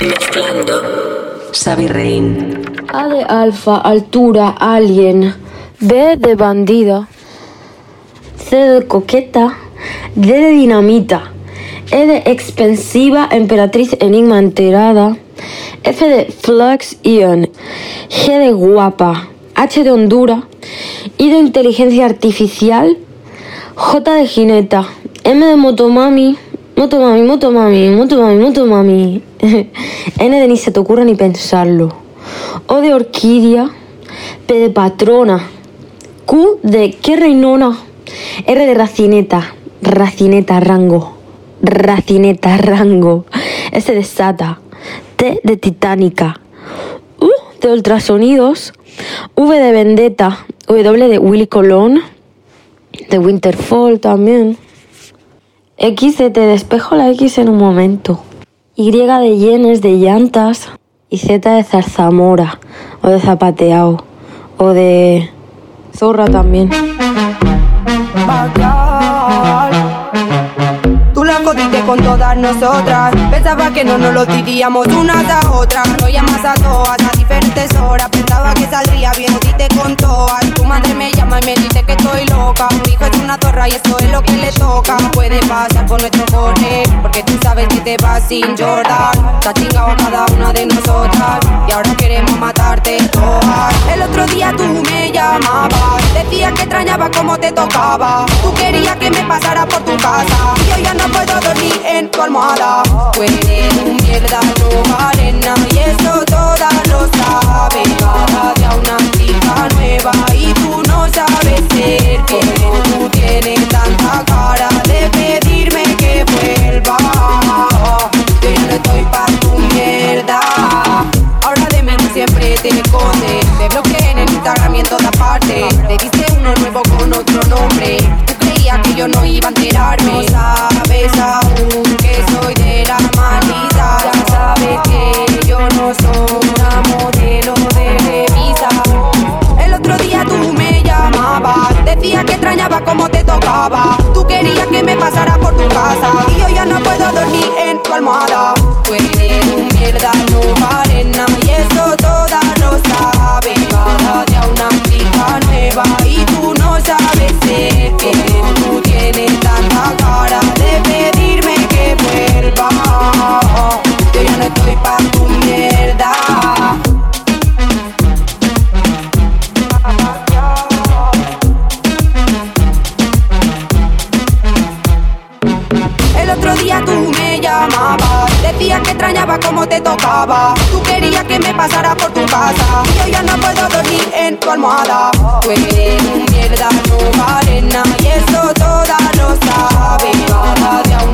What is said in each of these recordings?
Mezclando. Rein. A de alfa, altura, alien. B de bandida. C de coqueta. D de dinamita. E de expensiva, emperatriz enigma enterada. F de flux ion. G de guapa. H de Honduras. I de inteligencia artificial. J de jineta. M de motomami. Motomami, motomami, motomami, motomami. N de ni se te ocurra ni pensarlo. O de orquídea. P de patrona. Q de qué reinona. R de racineta. Racineta, rango. Racineta, rango. S de sata. T de titánica. U de ultrasonidos. V de vendetta. W de Willy Colón. De Winterfall también. X de te despejo la X en un momento. Y de yenes de llantas. Y Z de zarzamora. O de zapateado. O de zorra también. Con todas nosotras. Pensaba que no nos lo diríamos unas a otras. Lo llamas a todas a diferentes horas. Pensaba que saldría bien, te con todas. Tu madre me llama y me dice que estoy loca. Mi hijo es una zorra y esto es lo que le toca. Puede pasar por nuestro cone, porque tú sabes que te vas sin Jordan. Ha chingado cada una de nosotras. Y ahora queremos matarte todas. El otro día tú me llamabas. Decías que extrañaba como te tocaba. Tú querías que me pasara por tu casa. Y yo ya no puedo dormir en tu almohada. Un mierda, no vale nada. Y eso todas lo saben. Cada día una chica nueva. Y tú no sabes ser que tú tienes tanta cara de pedirme que vuelva. Yo no estoy pa' tu mierda. Ahora de mí siempre te escondes. Te bloqueé en el Instagram y en todas partes. Te diste uno nuevo con otro nombre. Que yo no iba a enterarme. No sabes aún que soy de la manita. Ya sabes que yo no soy una modelo de revista. El otro día tú me llamabas. Decías que extrañaba como te tocaba. Tú querías que me pasara por tu casa. Y yo ya no puedo dormir en tu almohada. Tú eres un mierda, no vale nada. Y eso todas lo saben. Cada día una chica nueva. Y El otro día tú me llamabas, decías que extrañaba como te tocaba. Tú querías que me pasara por tu casa. Y yo ya no puedo dormir en tu almohada. Tú eres un mierda, no vale nada. Y eso todas lo día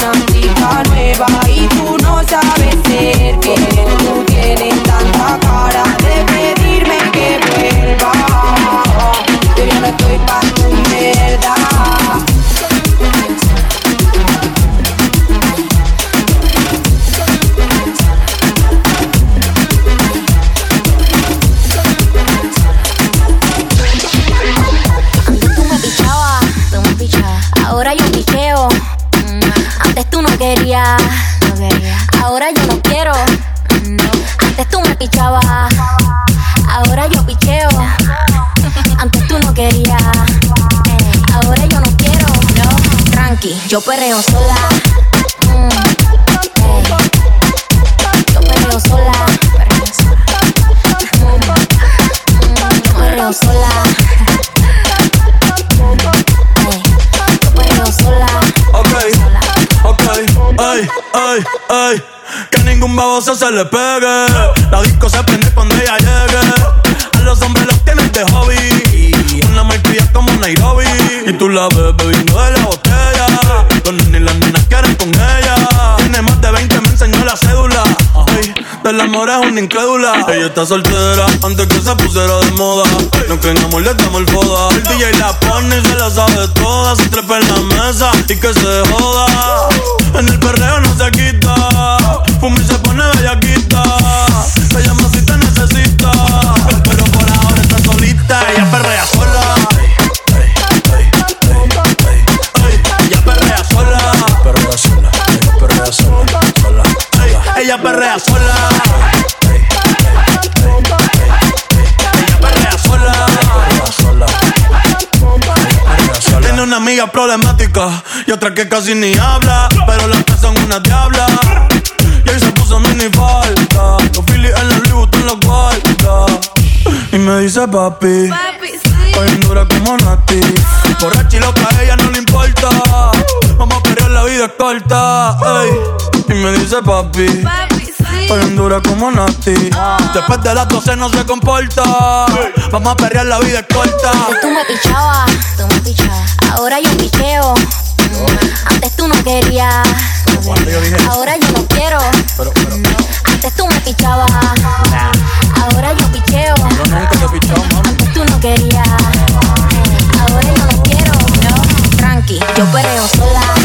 se le pegue. La disco se prende cuando ella llegue. A los hombres los tienen de hobby. Una marquilla como Nairobi. Y tú la ves bebiendo de la botella. Los nenes las nenas quieren con ella. Tiene más de 20, me enseñó la cédula. Del amor es una incrédula. Ella está soltera antes que se pusiera de moda. No creen amor, le damos el foda. El DJ la pone y se la sabe toda. Se trepa en la mesa y que se joda. En el perreo no se quita. Y se pone bellaquita. Se llama si te necesita. Pero por ahora está solita. Ella perrea sola. Ella perrea sola. Perrea sola. Ella perrea sola. Sola. Ella perrea sola. Ella perrea sola. Tiene una amiga problemática y otra que casi ni habla. Pero las tres son una diabla. Y ahí se puso mini falta. Los Phillies en la Louis en la guarda. Y me dice papi. Papi, sí. dura como Nati. Borracha y loca, a ella no le importa. Vamos a pelear, la vida es corta. Y me dice papi. Papi, sí. dura como Nati. Después de las 12 no se comporta. Vamos a perrear, la vida es corta. Antes tú me pichabas, tú me pichabas. Ahora yo picheo. Antes tú no querías. Ahora yo no quiero. Antes tú me pichabas. Ahora yo picheo. Antes tú no querías. Ahora yo no quiero. Tranqui, yo perreo sola.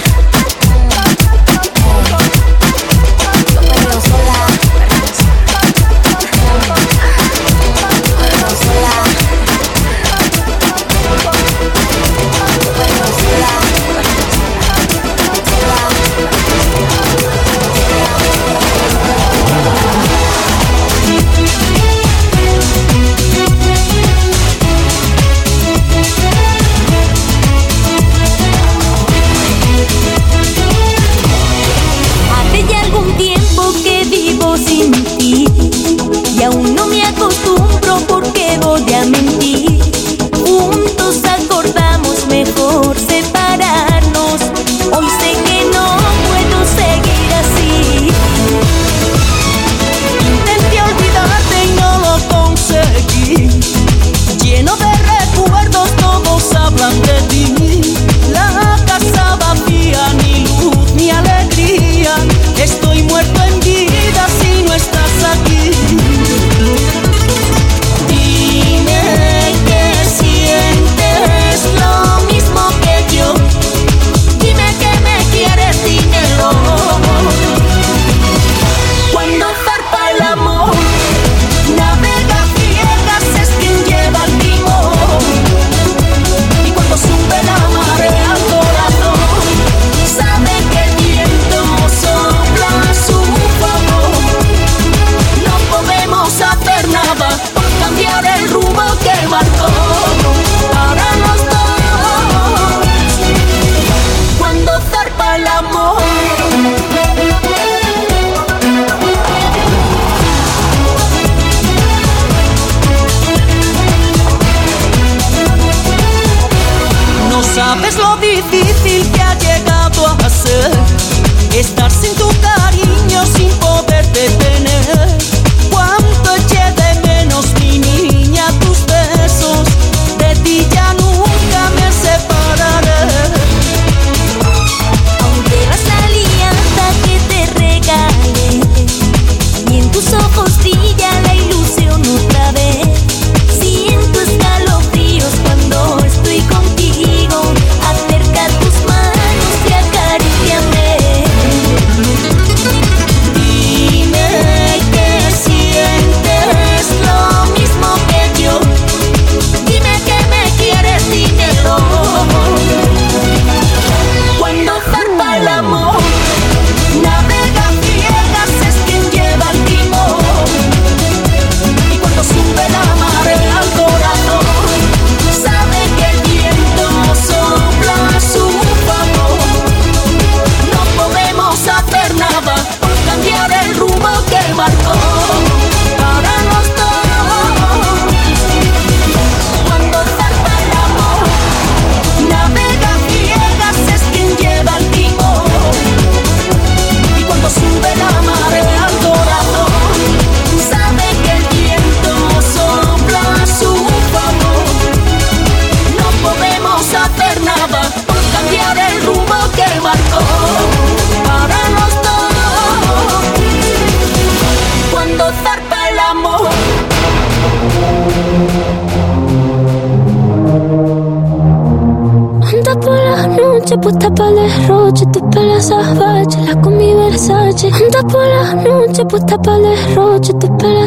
Puesta para el derroche, te espera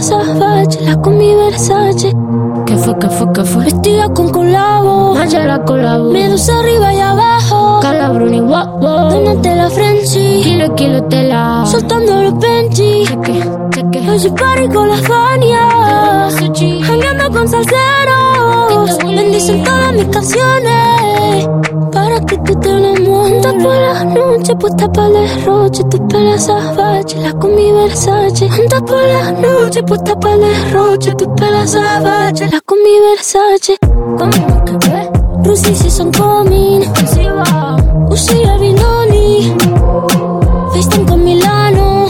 salvaje, la con mi Versace. ¿Qué fue, qué fue, qué fue? Vestida con colabo, Naya la colabo. Medusa arriba y abajo wow, wow. Donate la Frenchy. Kilo, kilo tela. Soltando los Benji. Cheque, cheque. Hoy party con la Fania. Hangueando con salseros. Bendicen todas mis canciones. Para que tú te enamores. Anda por la noche, puesta para el derroche. Tus pelas salvajes, la con mi Versace. Anda por la noche, puesta para el derroche. Tus pelas salvajes, la con mi Versace. ¿Cómo que ve? Rusi season coming. Uzi Albinoni. FaceTime con Milano.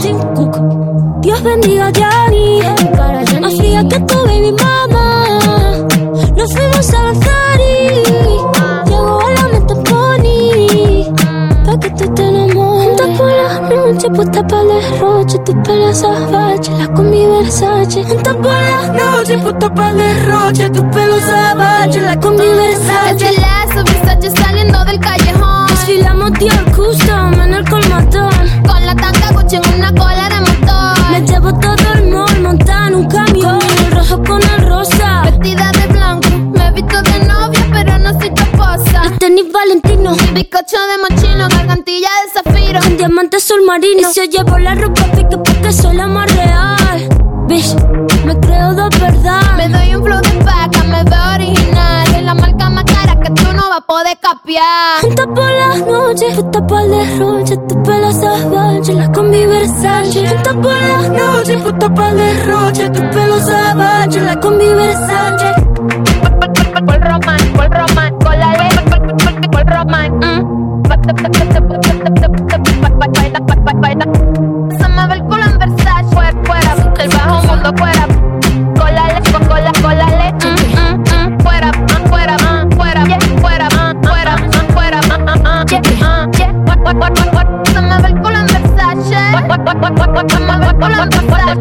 Dios bendiga a Gianni. Más fría que tu baby mama. Nos fuimos a avanzar puesta para el derroche. Tus pelas salvajes, la con mi Versace. Anda por la noche, puesta para el derroche. Tus pelos salvajes, la con mi Versace. Es el lazo, Versace saliendo del callejón. Desfilamos Dior Custom en el colmatón. Con la tanga Gucci en una cola de motor. Me llevo todo el mall montada en un camión. El rojo con el rosa. Vestida de tenis Valentino. Bizcocho de mochino, gargantilla de zafiro. Con diamantes azul marino. Y si yo llevo la ropa pique porque soy la más real. Bitch, me creo de verdad. Me doy un flow de vaca, me veo original. Es la marca más cara que tú no vas a poder capiar. Junta por las noches, puesta para el derroche, tu pelo salvaje, la con mi Versace. Junta por las noches, puesta para el derroche, tu pelo salvaje, la con mi Versace. Por román, por román, con la ley, por román. Se me ve el culo en Versace, fuera, fuera, del bajo mundo, fuera. Con la ley, con la, con la ley, fuera, fuera, fuera, fuera, fuera, fuera, Se me ve el culo en Versace. Se me ve el culo en Versace.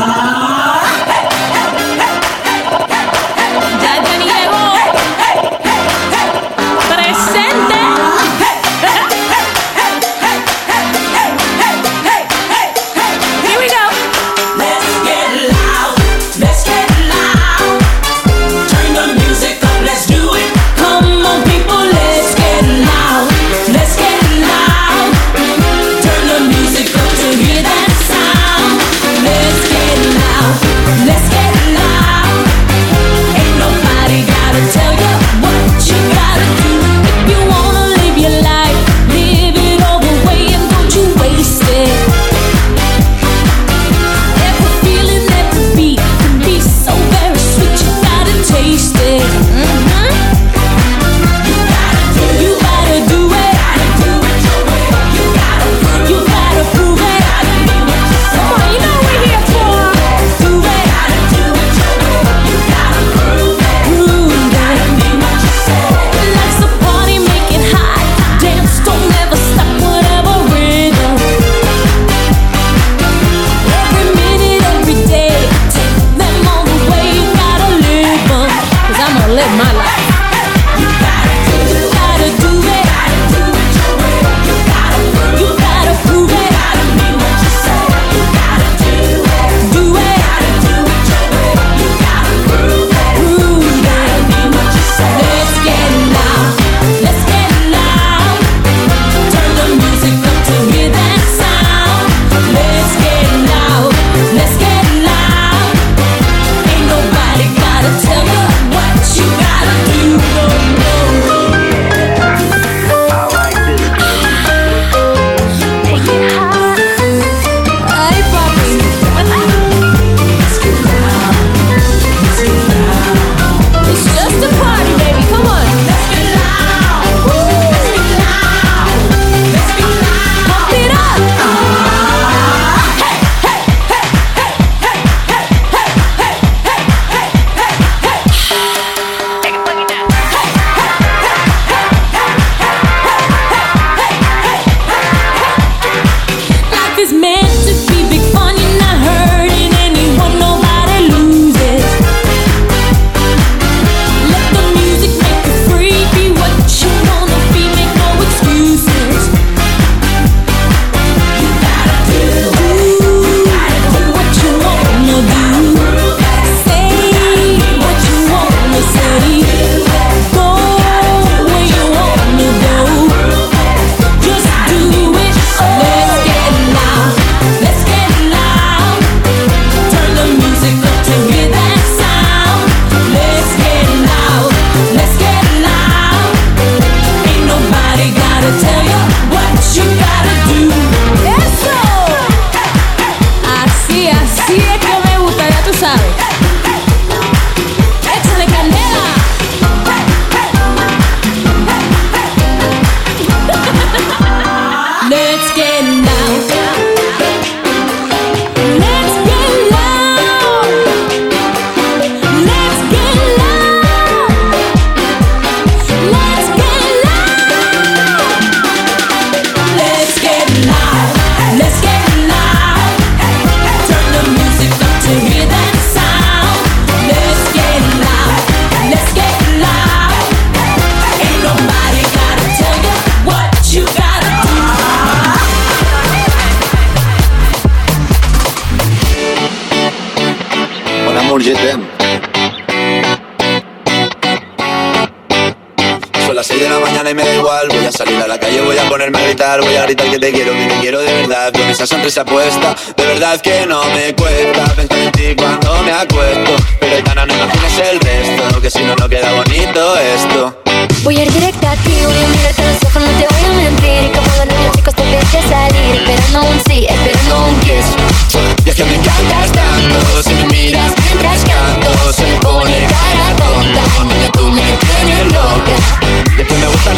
salir a la calle, voy a ponerme a gritar Voy a gritar que te quiero, que te quiero de verdad Con esa sonrisa puesta De verdad que no me cuesta Pensar en ti cuando me acuesto Pero Aitana no imagines el resto Que si no, no queda bonito esto Voy a ir directa a ti, voy a mirarte a los ojos, no te voy a mentir. Como los niños chicos te ves que salir, esperando un sí, esperando un kiss. Y es que me encantas tanto Si me miras mientras canto Se me pone cara tonta Niña, tú me tienes loca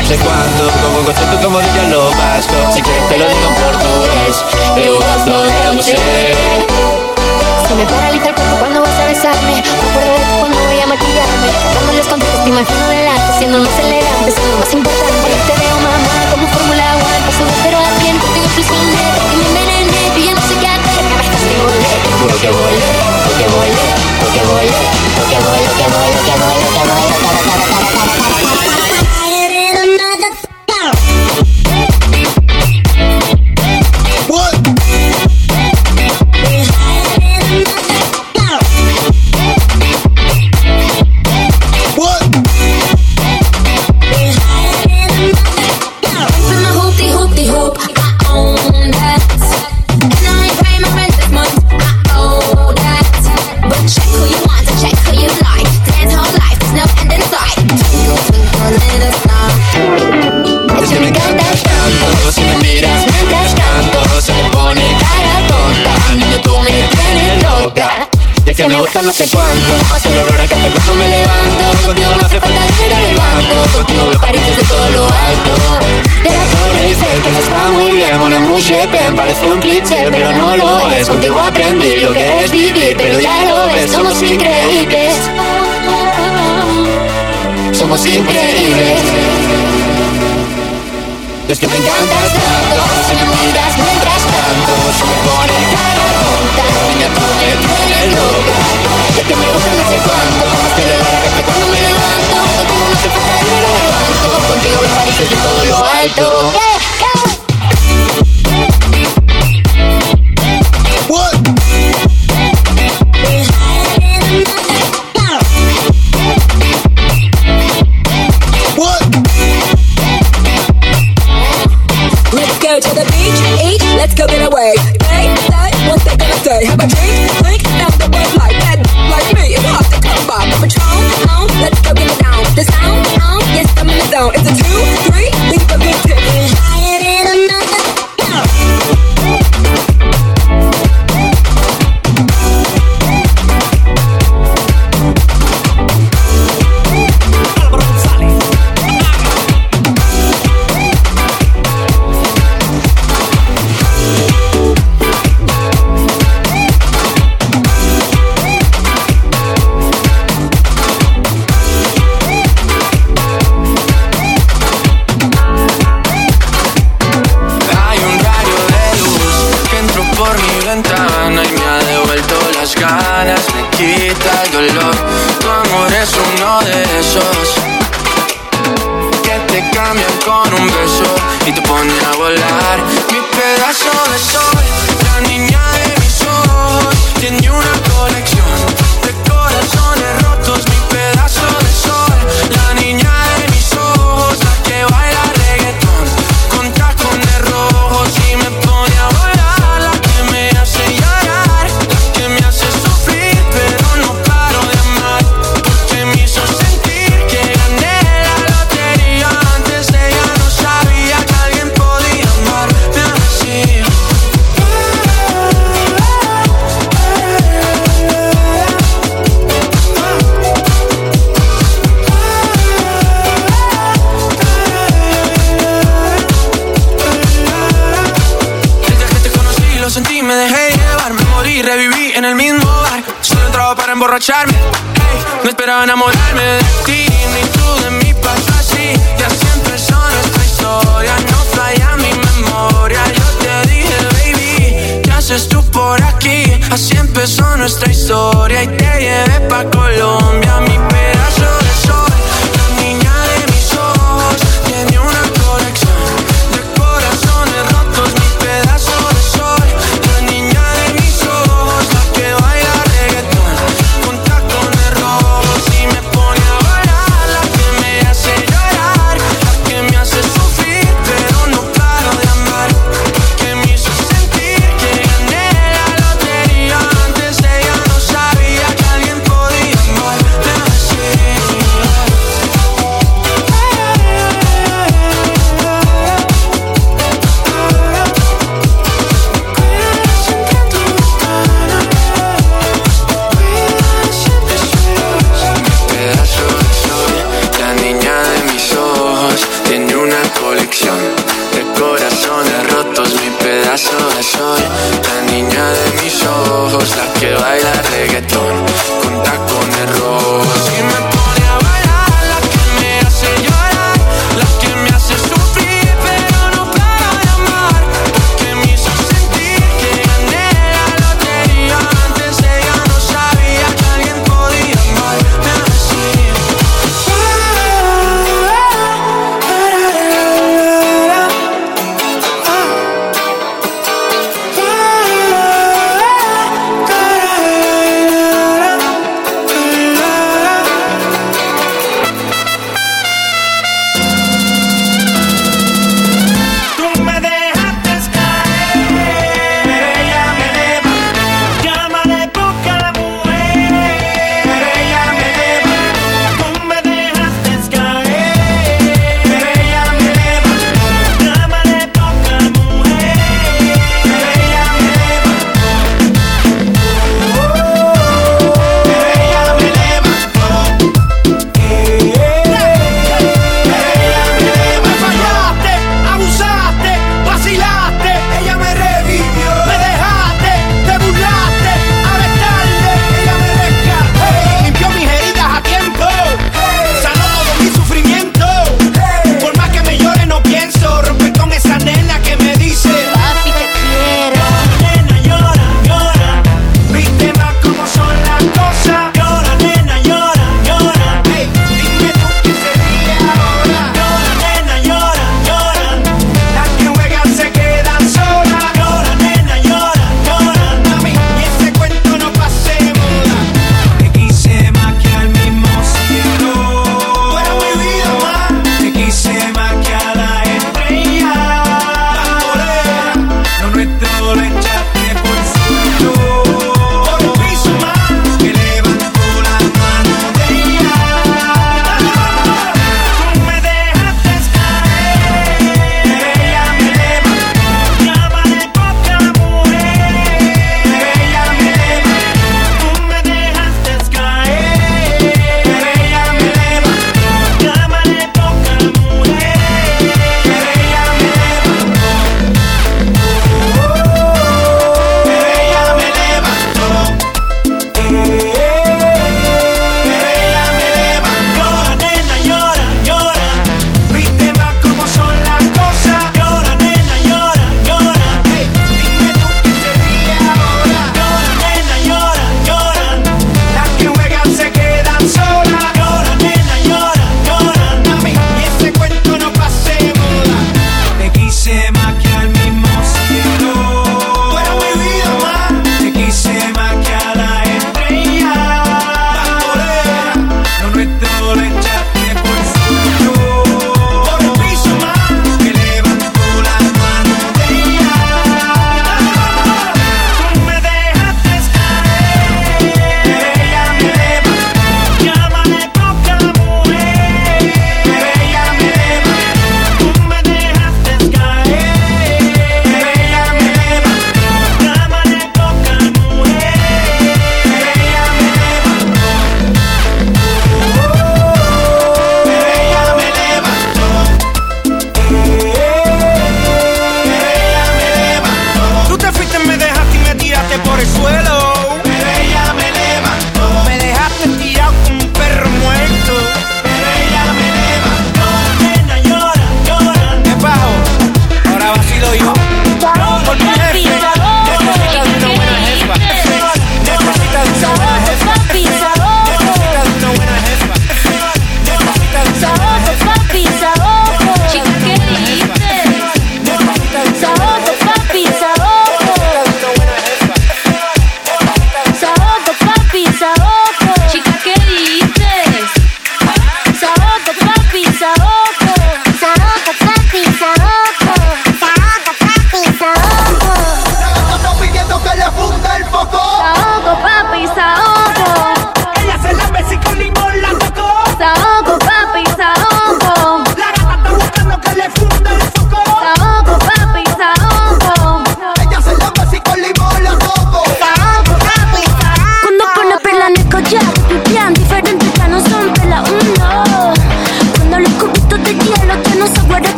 no sé cuánto Como concepto como lo vasco Si quieres te lo digo en portugués de Se me paraliza el cuerpo cuando vas a besarme. De cuando voy a maquillarme. Dando los consejos, te imagino delante, siendo más elegante, siendo más importante. Te veo mamá como Fórmula One, paso de cero a cien, contigo. Y me envenené, y ya no sé qué hacer. Volé. Juro que volé, Lo que volé, lo que volé, lo que volé, lo que volé, volé, volé, lo que volé. another Que no sé cuánto. Hace el olor a café cuando me levanto Contigo no hace falta ir banco. Contigo veo París desde todo lo alto. De la torre Eiffel que no está muy bien amour, je t'aime, Parece un cliché pero no lo es. Contigo aprendí lo que es vivir Pero ya lo ves, somos increíbles. Somos increíbles. Es que me encantas tanto Si me miras canto Se me pone cara tonta Niña, tú me tienes loca Es que me gusta no sé cuánto Más que la que cuando me levanto Contigo no se falta ir al banco Contigo me parece de todo lo alto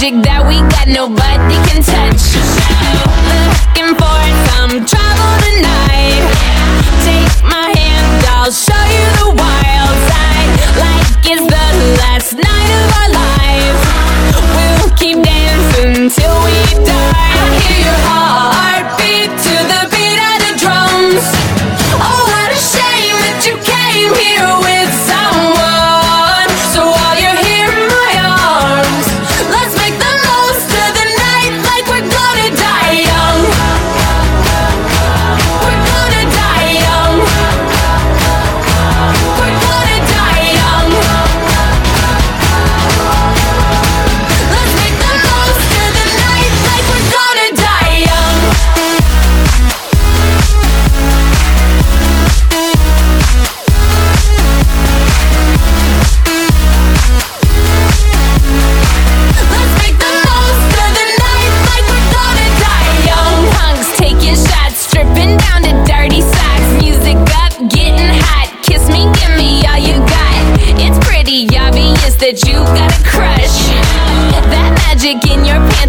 magic that we got, nobody can touch.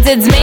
kids, it's me.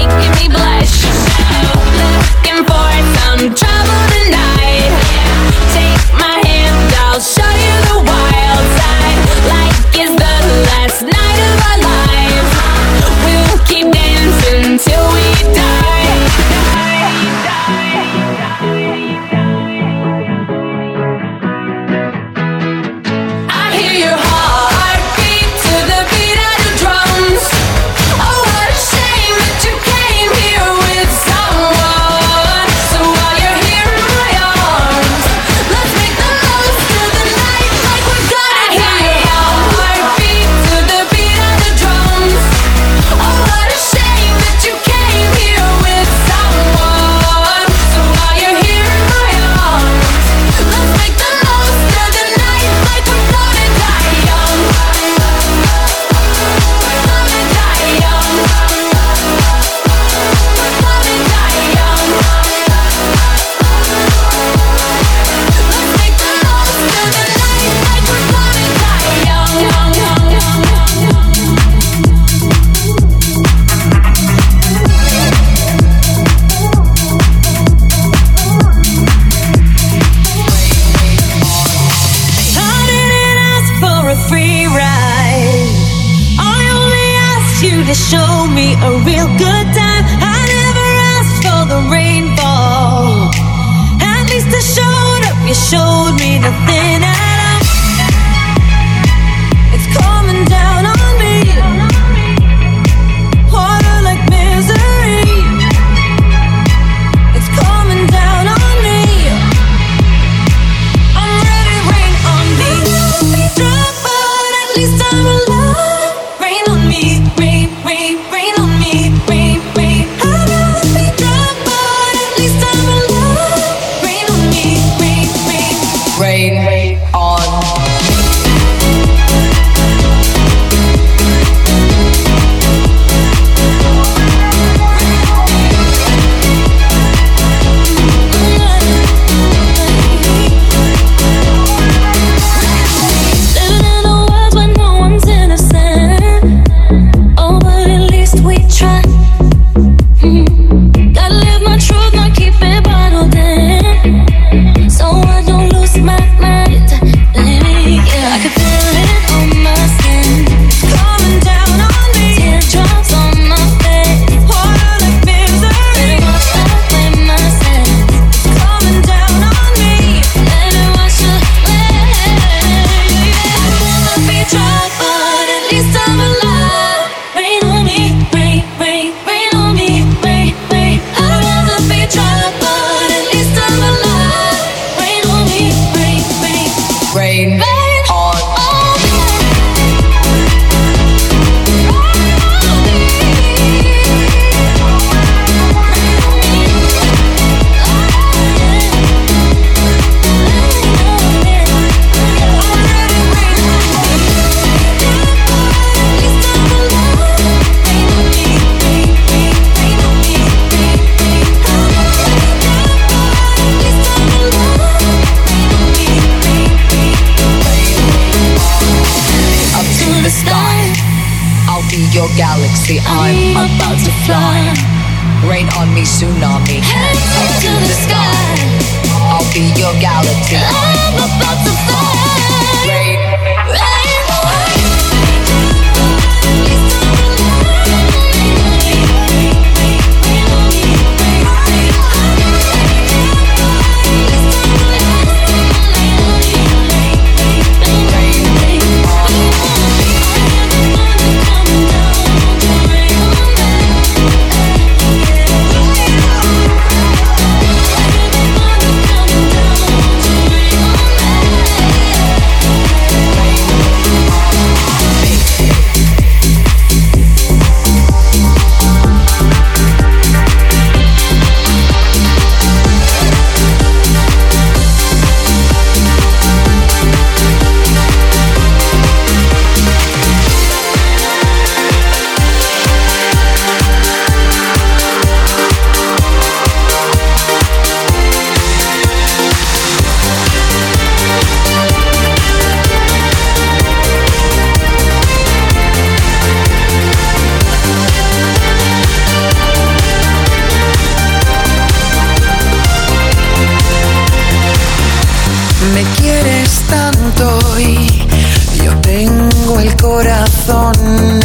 el corazón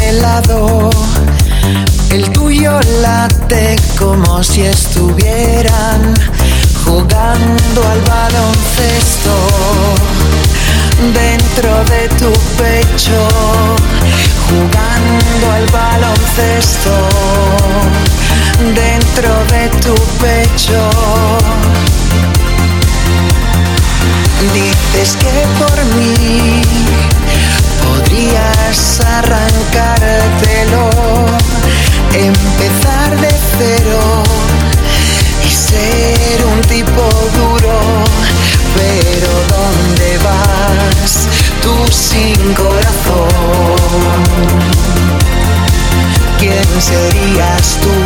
helado, el tuyo late como si estuvieran jugando al baloncesto. Dentro de tu pecho, jugando al baloncesto. Dentro de tu pecho. Dices que por mí arrancártelo, empezar de cero y ser un tipo duro. Pero ¿dónde vas tú sin corazón? ¿Quién serías tú?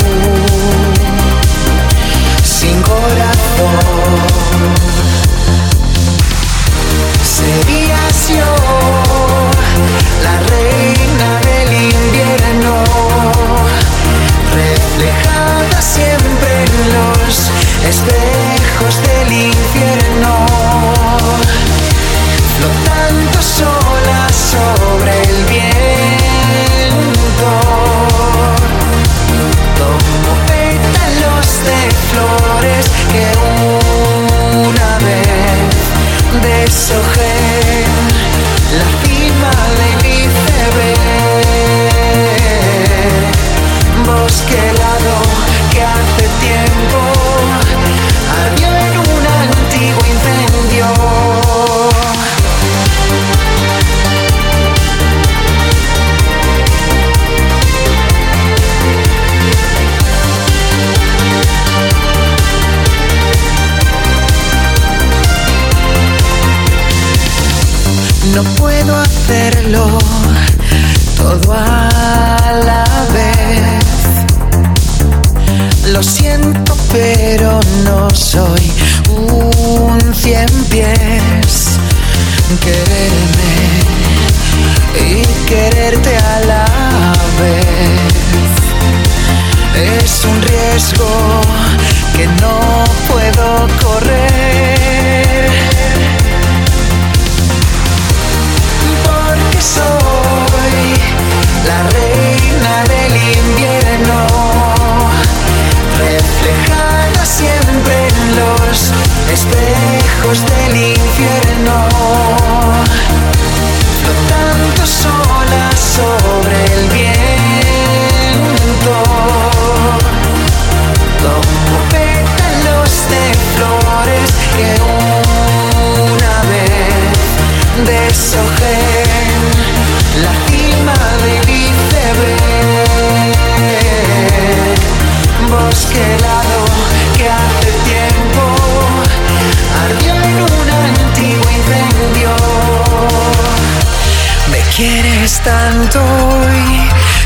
quieres tanto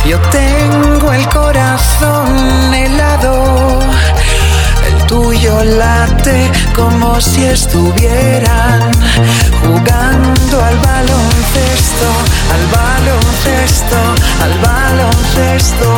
y yo tengo el corazón helado. El tuyo late como si estuvieran jugando al baloncesto, al baloncesto, al baloncesto.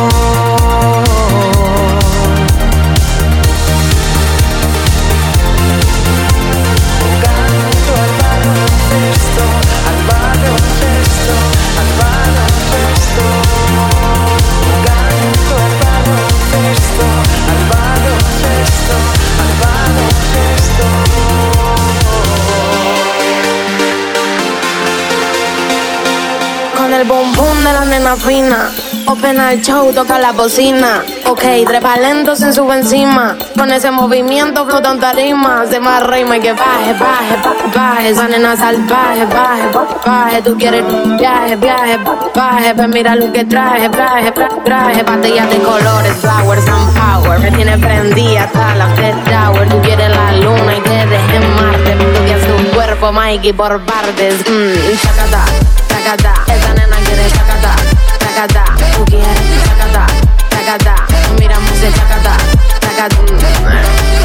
El boom boom de la nena fina. Open el show, toca la bocina. Ok, trepa lento sin sube encima. Con ese movimiento flota en tarima. Se más rima y que baje, baje, baje, baje. Esa nena salvaje, baje, baje. Tú quieres viaje, viaje, baje. Pues mira lo que traje, traje, traje. Batallas de colores, flowers and power. Me tiene prendida hasta la Fed Tower. Tú quieres la luna y te dejes en Marte. Estudias tu cuerpo, Mikey, por partes. Mmm, chacata, chacata. Nena quiere chacata, chacata. Tú quieres chacata, chacata. Miramos el chacata, chacata.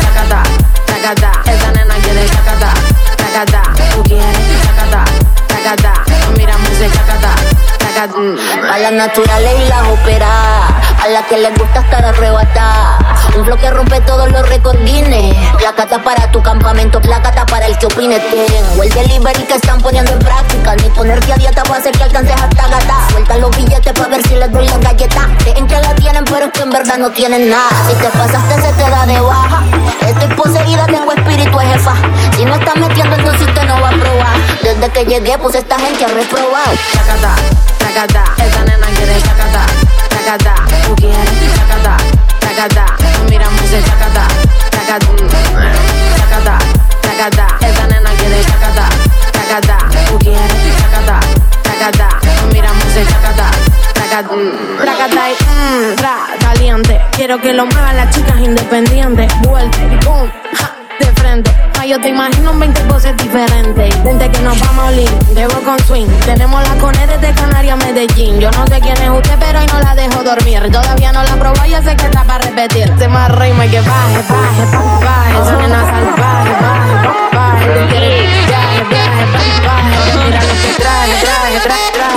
Chacata, chacata. Esa nena quiere chacata, chacata. Tú quieres chacata, chacata. Miramos el chacata, chacata. A las naturales y las operadas, a las que les gusta estar arrebatada. Un flow que rompe todos los recordines. Placata para tu campamento, placata para el que opine. Tengo el delivery que están poniendo en práctica. Ni ponerte a dieta va a hacer que alcances hasta gata. Suelta los billetes para ver si les doy la galleta. Creen que la tienen, pero es que en verdad no tienen nada. Si te pasaste, se te da de baja. Estoy poseída, tengo espíritu de jefa. Si no estás metiendo, entonces usted no va a probar. Desde que llegué, pues esta gente ha reprobado. Chacata, chacata. Esa nena quiere chacata, chacata. Tú quieres chacata, chacata. El chacata, chacata. Chacata, chacata. Esa nena quiere chacata, chacata. Tú quieres chacata, chacata. Miramos el chacata, chacata. Chacata y mmm, caliente. Quiero que lo muevan las chicas independientes. Vuelta y boom, ja, de frente. Ay, yo te imagino 20 poses diferentes. Vente que nos vamos a olir, debo con swing. Tenemos la cone desde Canarias a Medellín. Yo no sé quién es usted, pero hoy no la dejo dormir. Todavía no la probé, ya sé que está para repetir. Se más rima que baje, baje, baje. Esa nena salvaje, baje, baje. Tú baje. Mira lo que traje, traje, traje, traje.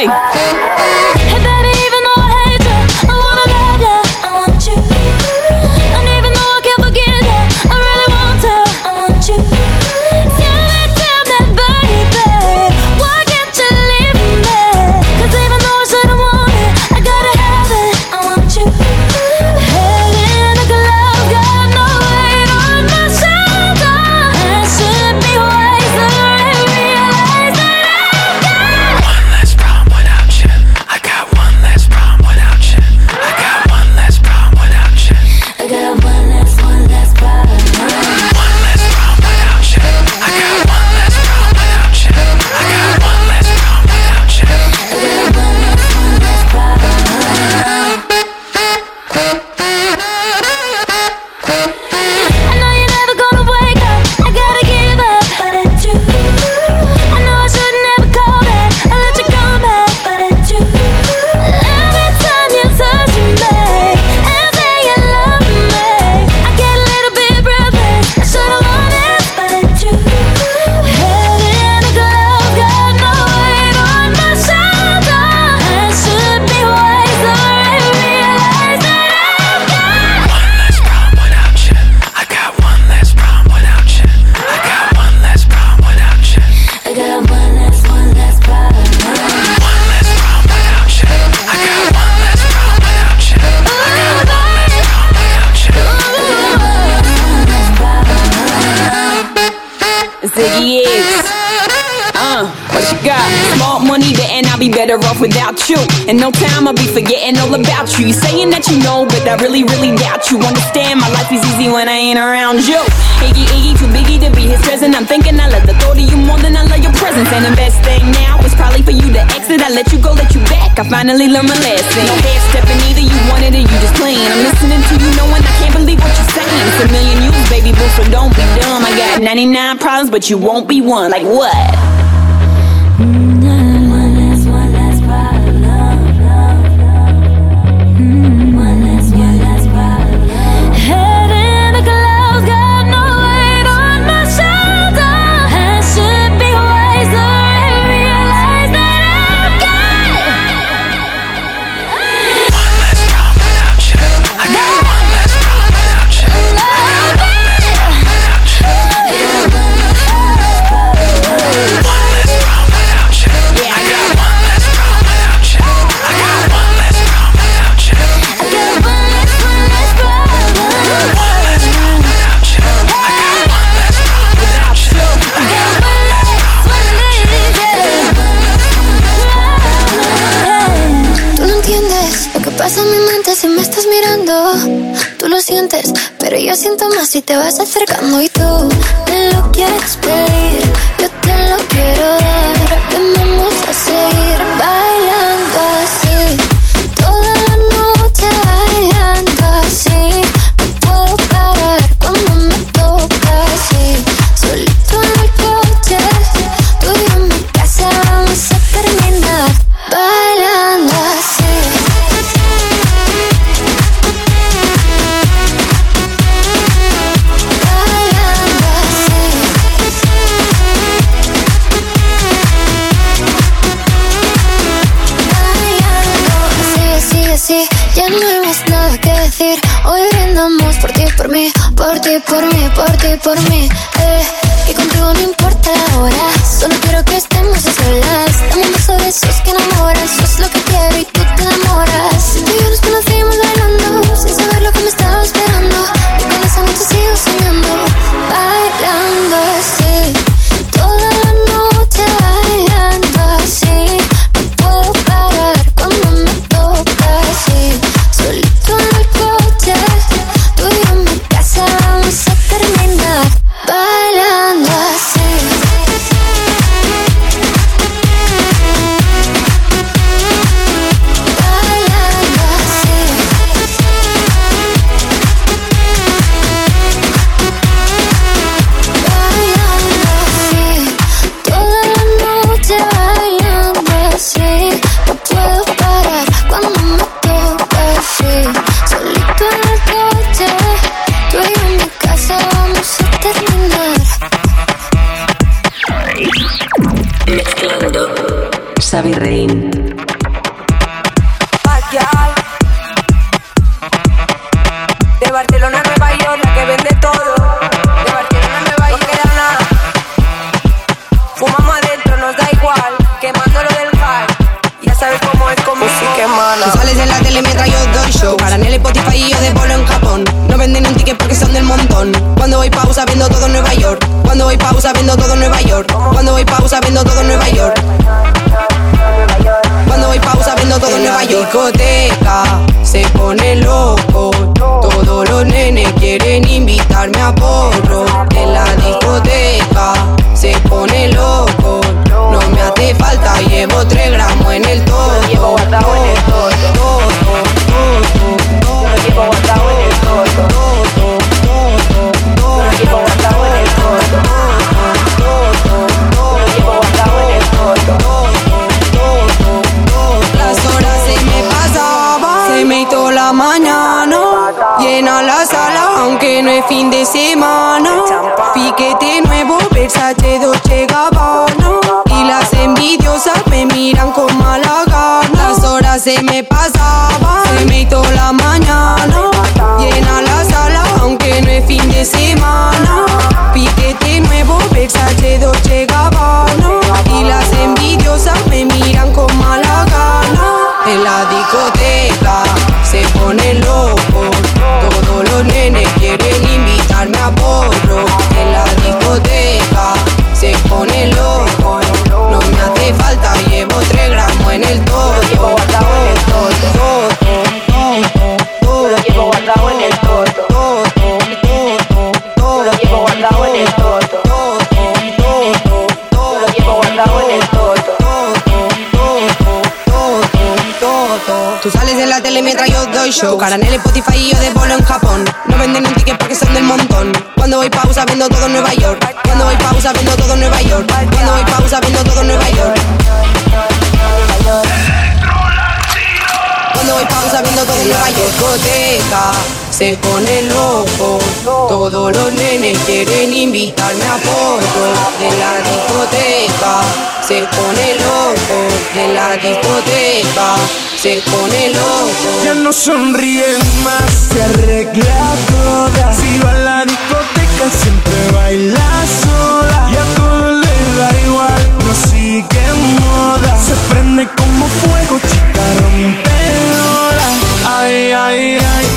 Hey. Finally learned my lesson. No half stepping either, you wanted it, you just playing. I'm listening to you, knowing I can't believe what you're saying. It's a million you, baby boo, so don't be dumb. I got 99 problems, but you won't be one. Like what? No. shows. El Spotify y yo de bolo en Japón. No venden un ticket porque son del montón. Cuando voy pausa vendo todo en Nueva York. Cuando voy pausa vendo todo en Nueva York. sabiendo todo en la discoteca se pone loco. Todos los nenes quieren invitarme a foto de la discoteca. Se pone loco de la discoteca. Se pone loco. Ya no sonríe más, se arregla toda. Si va a la discoteca siempre baila sola. Y a le da igual, no sigue en moda. Se prende como fuego, chica ay, ay.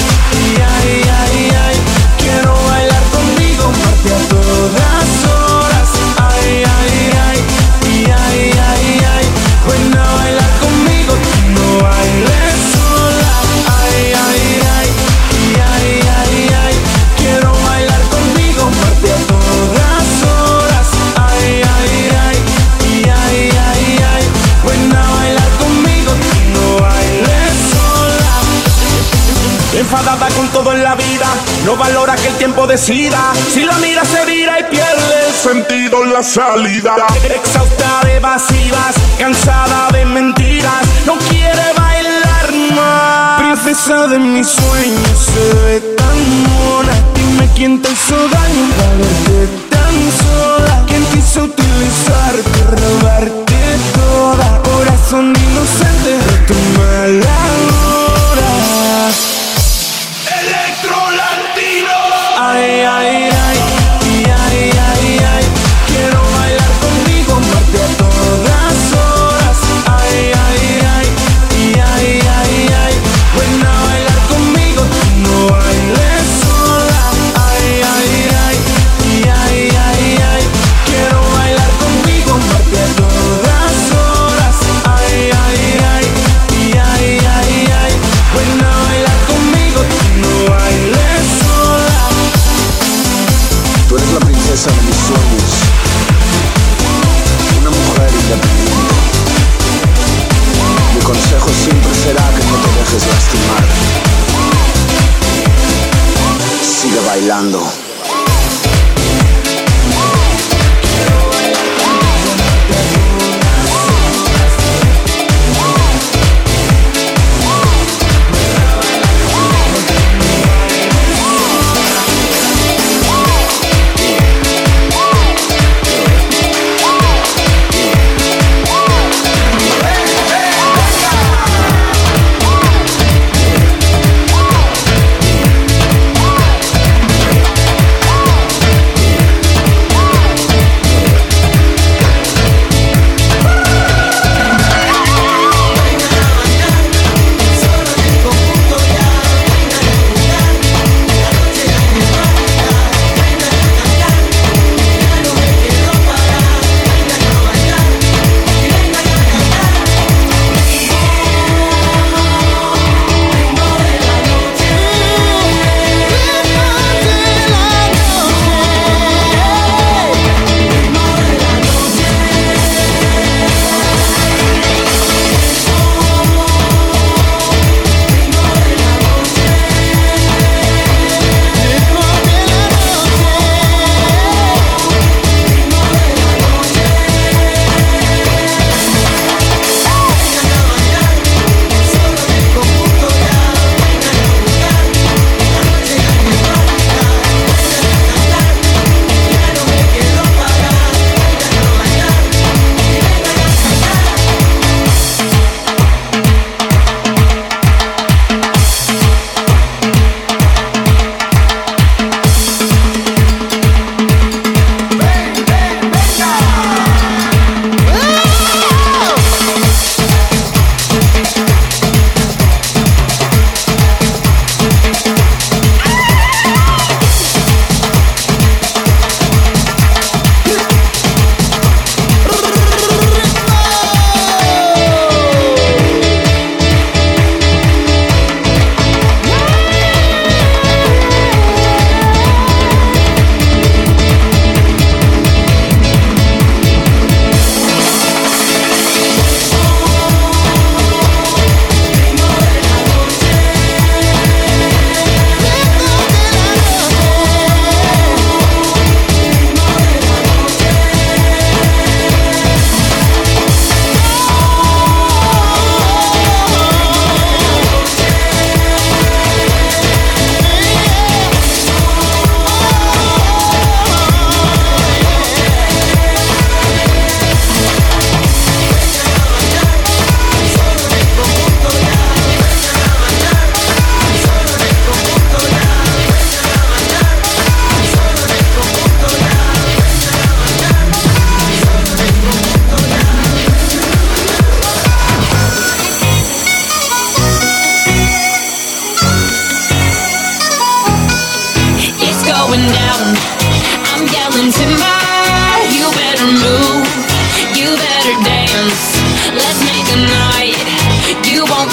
Nada con todo en la vida. No valora que el tiempo decida. Si la mira se vira y pierde el sentido en la salida. Exhausta de evasivas, cansada de mentiras. No quiere bailar más. Princesa de mis sueños se ve tan mona. Dime quién te hizo daño para verte tan sola. ¿Quién quiso utilizarte, robarte toda? Corazón inocente, tu mala bailando.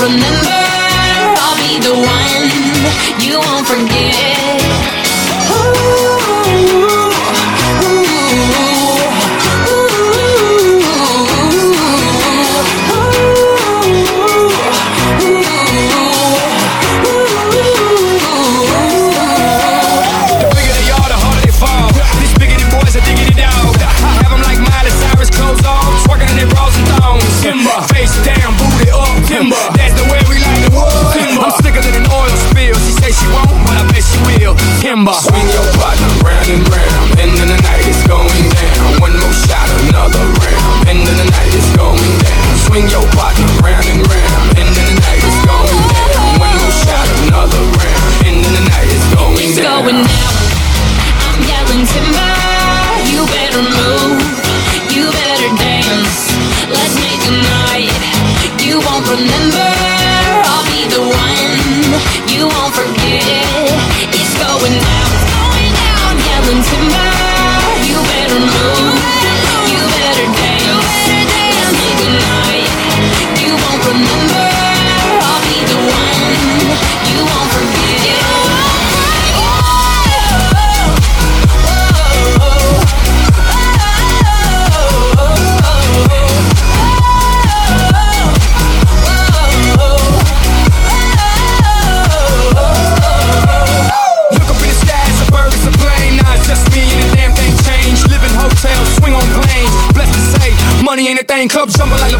Remember. swing your partner round and round. End of the night, it's going down. One more shot, another round. End of the night, it's going it's. Going down. jumble like a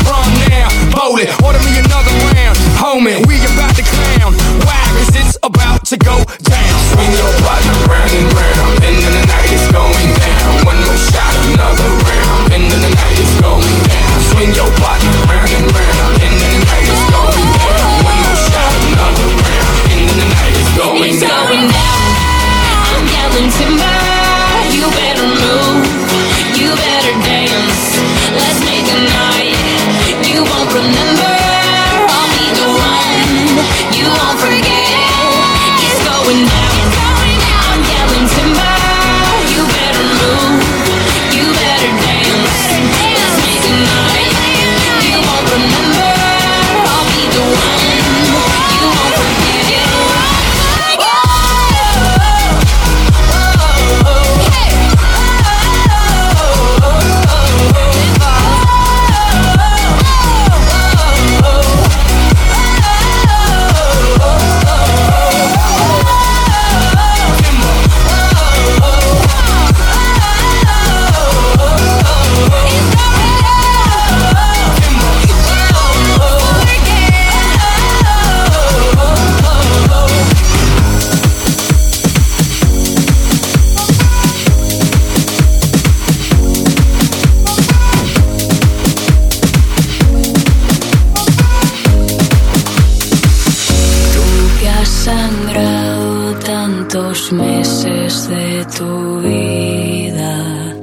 meses de tu vida.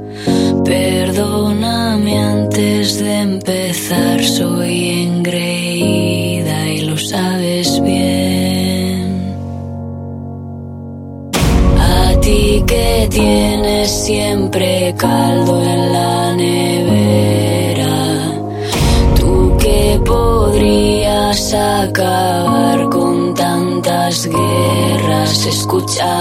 Perdóname antes de empezar, soy engreída y lo sabes bien. A ti que tienes siempre caldo en la nevera, tú que podrías acabar con tantas guerras, escucha.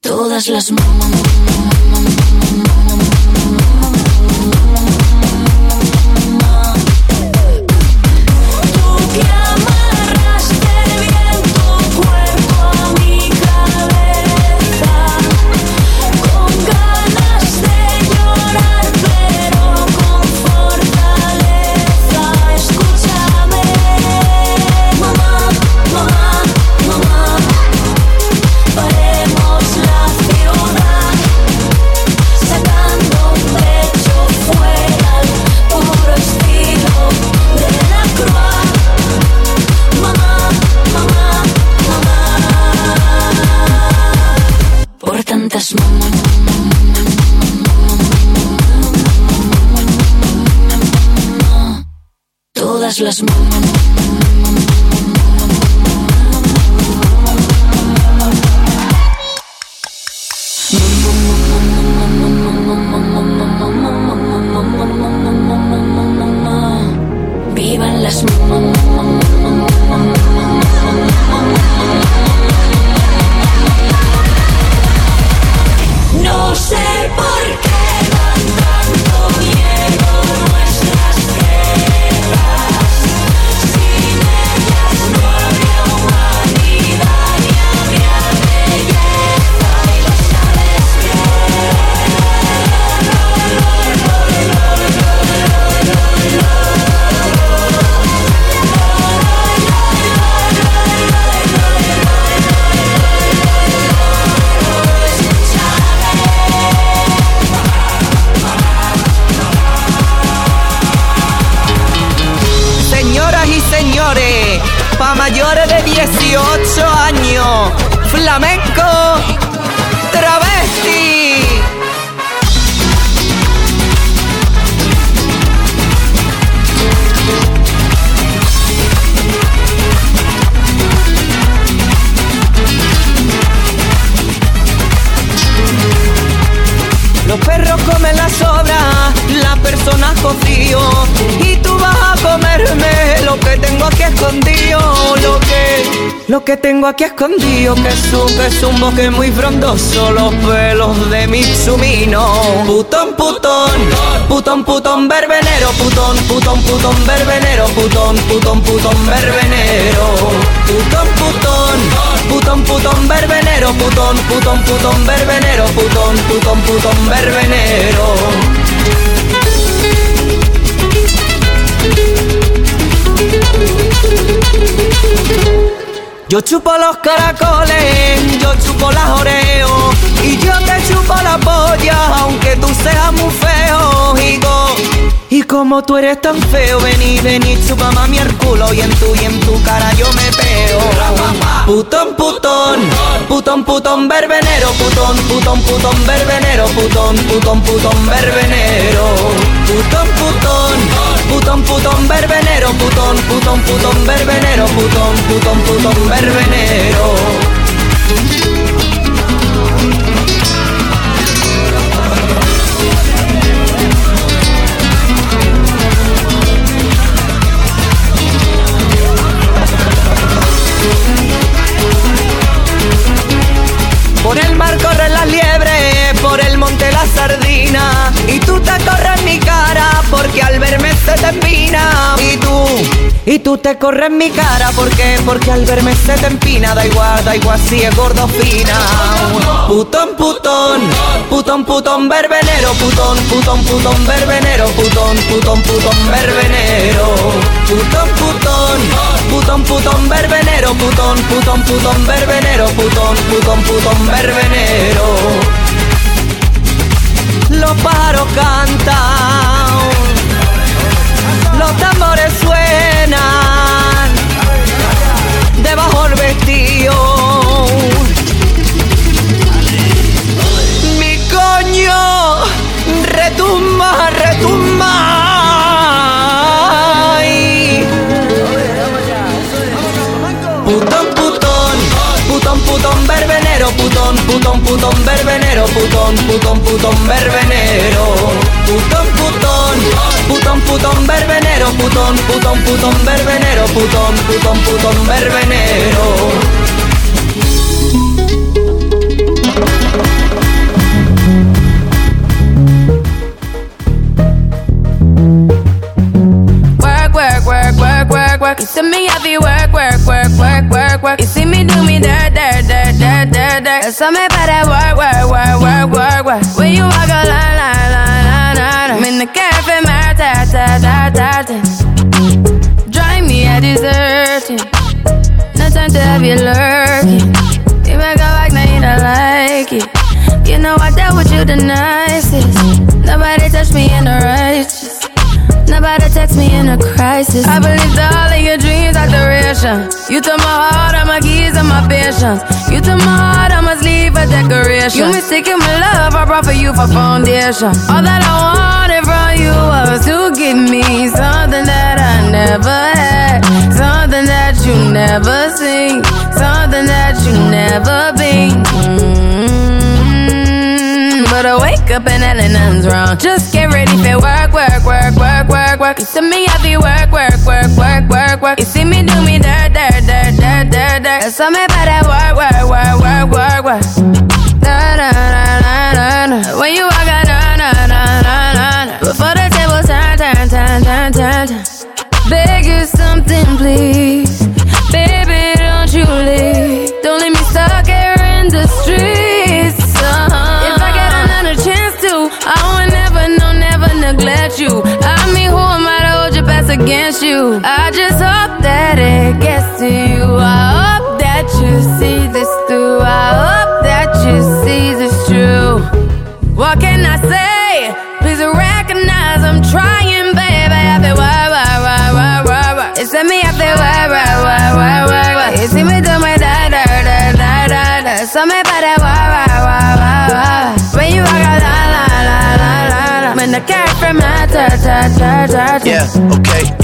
todas las mamas que tengo aquí escondido. Que es un, que es un bosque muy frondoso. Los pelos de mi sumino. Putón, putón, putón, putón, verbenero. Putón, putón, putón, verbenero. Putón, putón, putón, verbenero. Putón, putón, putón, putón, verbenero. Putón, putón, putón, verbenero. Putón, putón, putón, verbenero. Yo chupo los caracoles, yo chupo las oreos y yo te chupo la polla, aunque tú seas muy feo, higo. Y como tú eres tan feo, vení, vení, chupa mami el culo y en tu y en tu cara yo me peo. Putón, putón, putón, putón, verbenero, putón, putón, putón, verbenero, putón, putón, putón, verbenero. Putón, putón, putón, putón, verbenero, putón, putón, putón, verbenero, putón, putón, putón, verbenero. Se te empina. Y tú, y tú te corres en mi cara porque, porque al verme se te empina. Da igual, da igual si es gordo fina. Putón, putón, putón, putón, verbenero. Putón, putón, putón, verbenero. Putón, putón, putón, verbenero. Putón, putón, putón, putón, verbenero. Putón, putón, putón, verbenero. Putón, putón, putón, verbenero. Los pájaros cantan, los tambores suenan, debajo el vestido. Mi coño retumba, retumba. Putón, putón, putón, verbenero, putón, putón, putón, verbenero. Putón, putón, putón, putón, verbenero, putón, putón, putón, verbenero, putón, putón, putón, verbenero. Work. You see me heavy work, work, work, work, work, work. You see me do me dirt, dirt, dirt, dirt, dirt, dirt. So me better work, work, work, work, work, work. When you walk a line, line, line, line, line. I'm in the cafe, my ta, ta, ta, ta. Drive me a deserting. No time to have you lurking. You make a back, now you don't like it. You know I dealt with you the nicest. Nobody touched me in the righteous. Nobody text me in a crisis. I your dreams You took my heart, all my keys, and my patience. You took my heart, I must leave a decoration. You mistaken my love, I brought for you for foundation. All that I wanted from you was to give me something that I never had, something that you never seen, something that you never been. Mm. But I wake up and nothing's wrong. Just get ready for work, work, work, work, work, work. You see me I be work, work, work, work, work. You see me do me dirt, dirt, dirt, dirt, dirt, dirt. So me better work, work, work, work, work, work. Na na na na na na. When you walk out, na na na na na na. Before the table turn, turn, turn, turn, turn, turn. Beg you something, please, best you? I just hope that it gets to you. I hope that you see this through. I hope that you see this true. What can I say? Please recognize I'm trying, baby. I feel why, why, why, why, why, why. It's me, I feel why, why, why, why, why, why. You see me do my da, da, da, da, da, da. So me better why, why, why, why, why. When you walk out, la, la, la, la, la, la. When the cat from my ta, ta, ta, ta. Yeah, okay.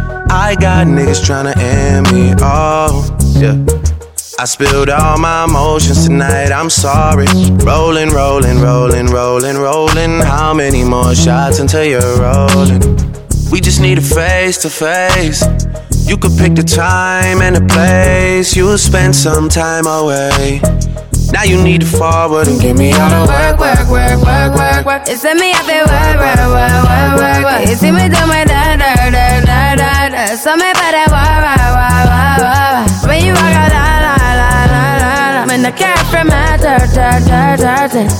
I got niggas tryna end me off. Yeah. I spilled all my emotions tonight, I'm sorry. Rolling, rolling, rolling, rolling, rolling. How many more shots until you're rolling? We just need a face to face. You could pick the time and the place. You'll spend some time away. Now you need to forward and give me all the work, work, work, work, work, work. It's me happy work, work, work, work, work, work. You see me do my da da da da da da. So me para work, work, work, work, work. When you walk out, la la la la la la. When the cat from my dirt, dirt, dirt, dirt.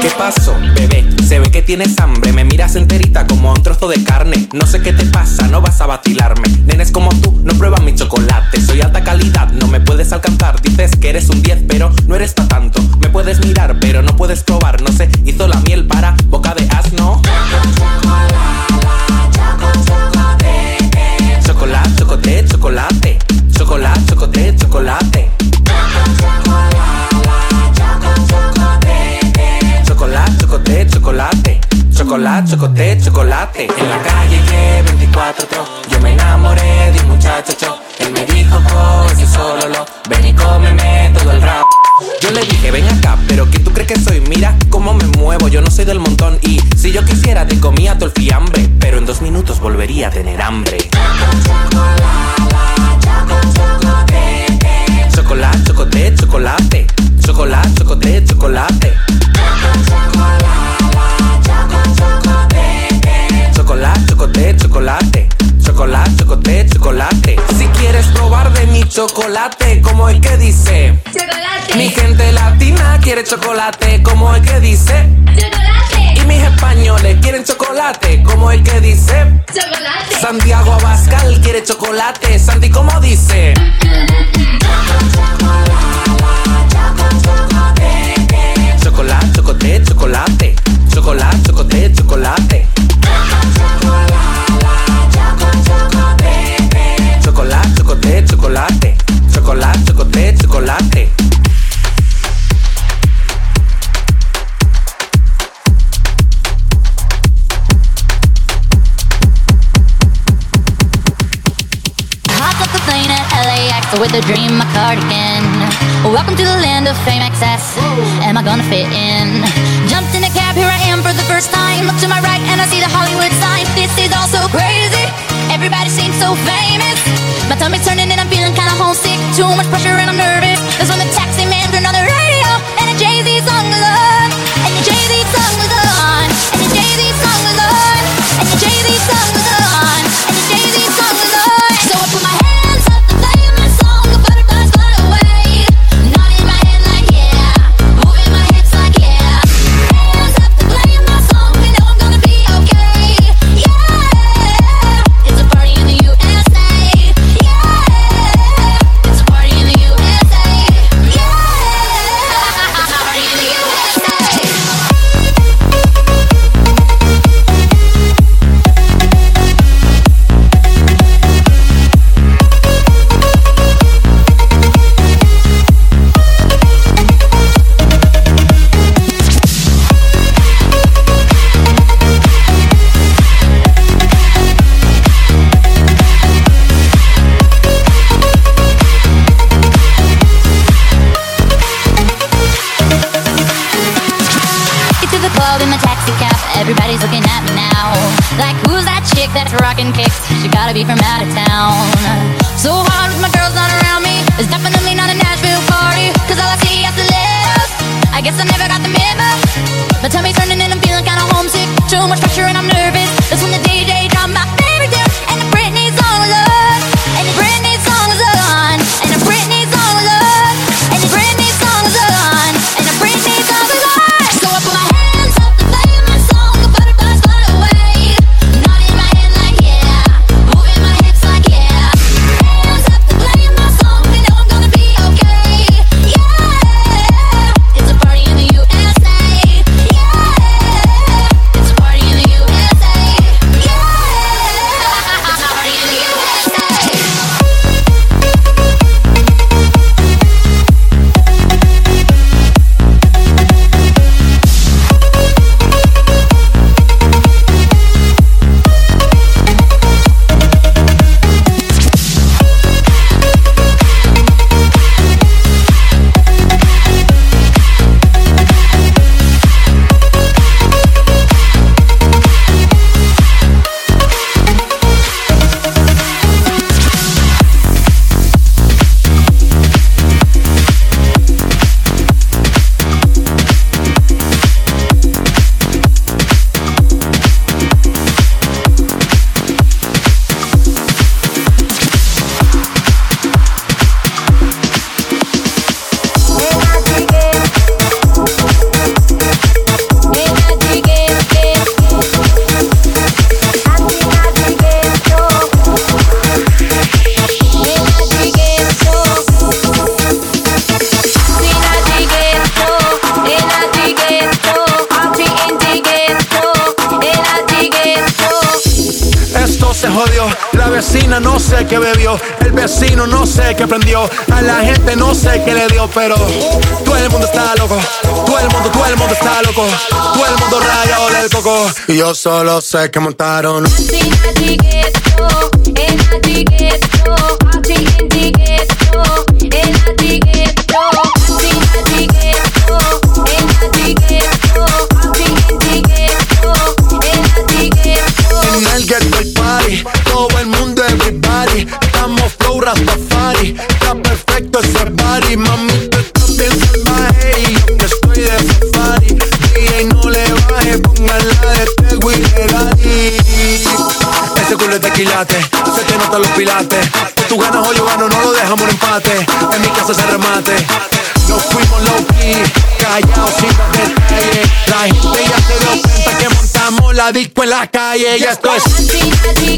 ¿Qué pasó, bebé? Se ve que tienes hambre, me miras enterita como un trozo de carne. No sé qué te pasa, no vas a vacilarme. Nenes como tú no prueban mi chocolate. Soy alta calidad, no me puedes alcanzar. Dices que eres un 10, pero no eres pa' tanto. Me puedes mirar, pero no puedes probar. No sé, hizo la miel para chocolate Como el que dice Chocolate. Y mis españoles quieren chocolate Como el que dice Chocolate. Santiago Abascal quiere chocolate Santi, ¿cómo dice? Excess. Am I gonna fit in? Jumped in a cab, here I am for the first time. Look to my right and I see the Hollywood sign. This is all so crazy. Everybody seems so famous. My tummy's turning and I'm feeling kinda homesick. Too much pressure and I'm She gotta be from out of town. So hard with my girls not around me. It's definitely not a Nashville party. Cause all I see is the love. I guess I never got the memo. My tummy's turning and I'm feeling kinda homesick. Too much pressure and I'm nervous. That's when the DJ dropped my favorite tune. And the Britney song was on. And Y yo solo sé que montaron. Se te notan los pilates. Tú ganas o yo gano, no lo dejamos un empate. En mi casa se remate. Nos fuimos low key, callados sin los detalles. La gente ya se dio cuenta que montamos la disco en la calle. Y esto es.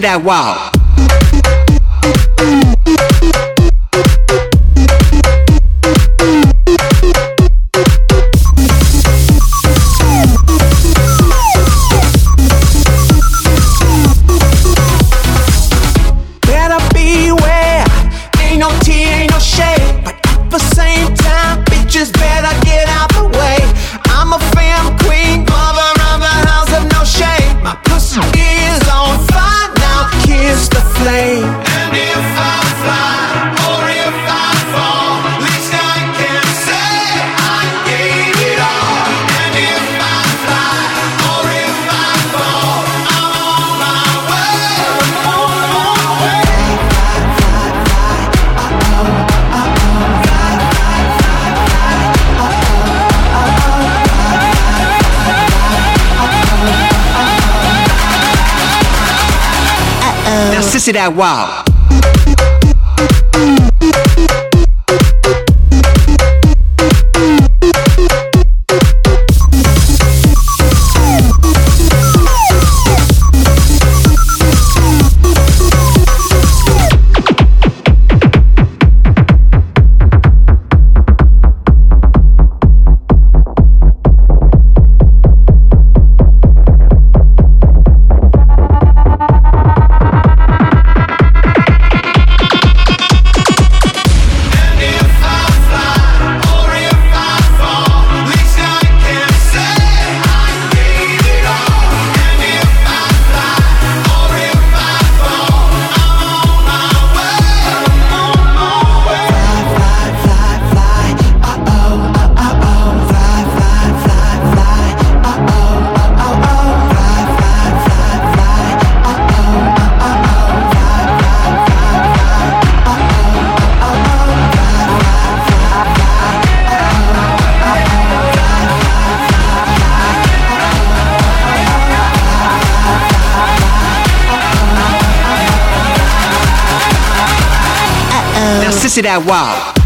That wow. that wow. listen to that wow.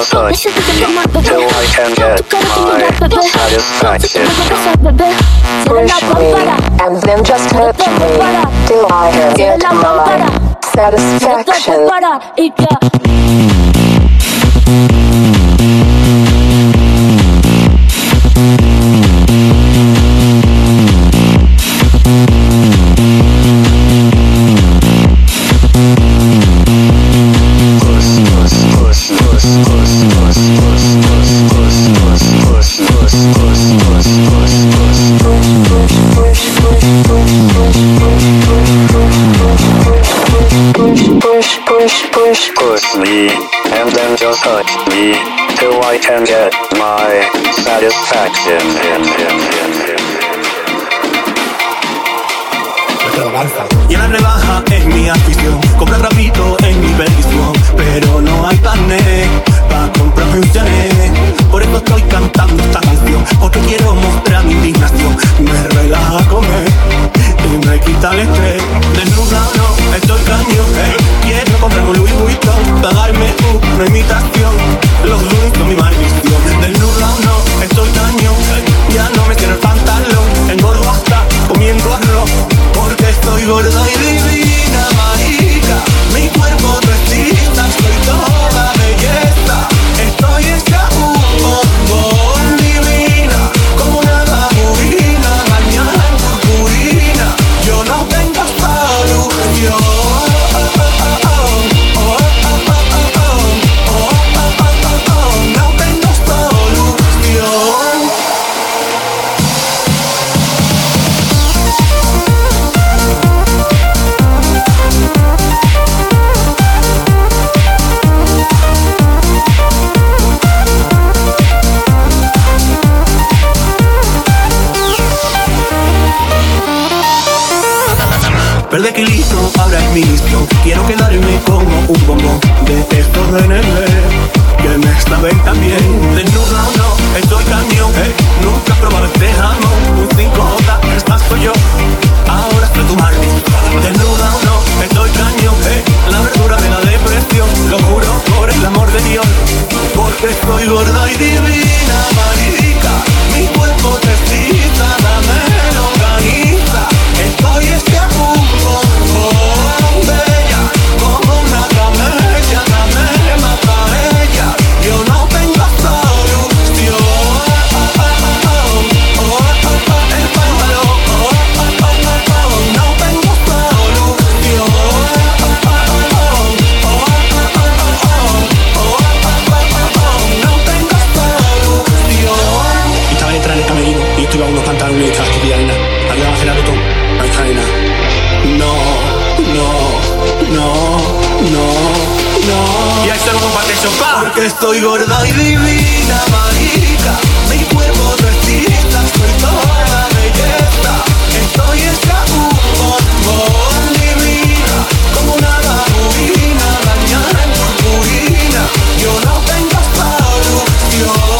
your till I can get my satisfaction. Push me and then just touch me till I can get my satisfaction. Thank you. touch me till I can get my satisfaction. Y la rebaja es mi afición, compra rapito en mi bendición, pero no hay panes para comprarme un funciones. Por eso estoy cantando esta canción, porque quiero mostrar mi indignación. Me relaja comer y me quita el estrés. Desnuda no estoy cañón. Eh. Quiero comprarme un Louis Vuitton, pagarme una imitación. Los Louis son mi maldición. Desnuda o no, estoy cañón. Eh. Ya no me quiero el pantalón. Engordo hasta comiendo arroz, porque estoy gordo Y ahí se lo comparte pa. Porque estoy gorda y divina, marica. Mi cuerpo no estilista, soy toda la belleza. Estoy hecha un bombón divina, como una babuina, bañada en purpurina. Yo no tengo solución.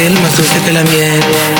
fiel, más dulce que la miel.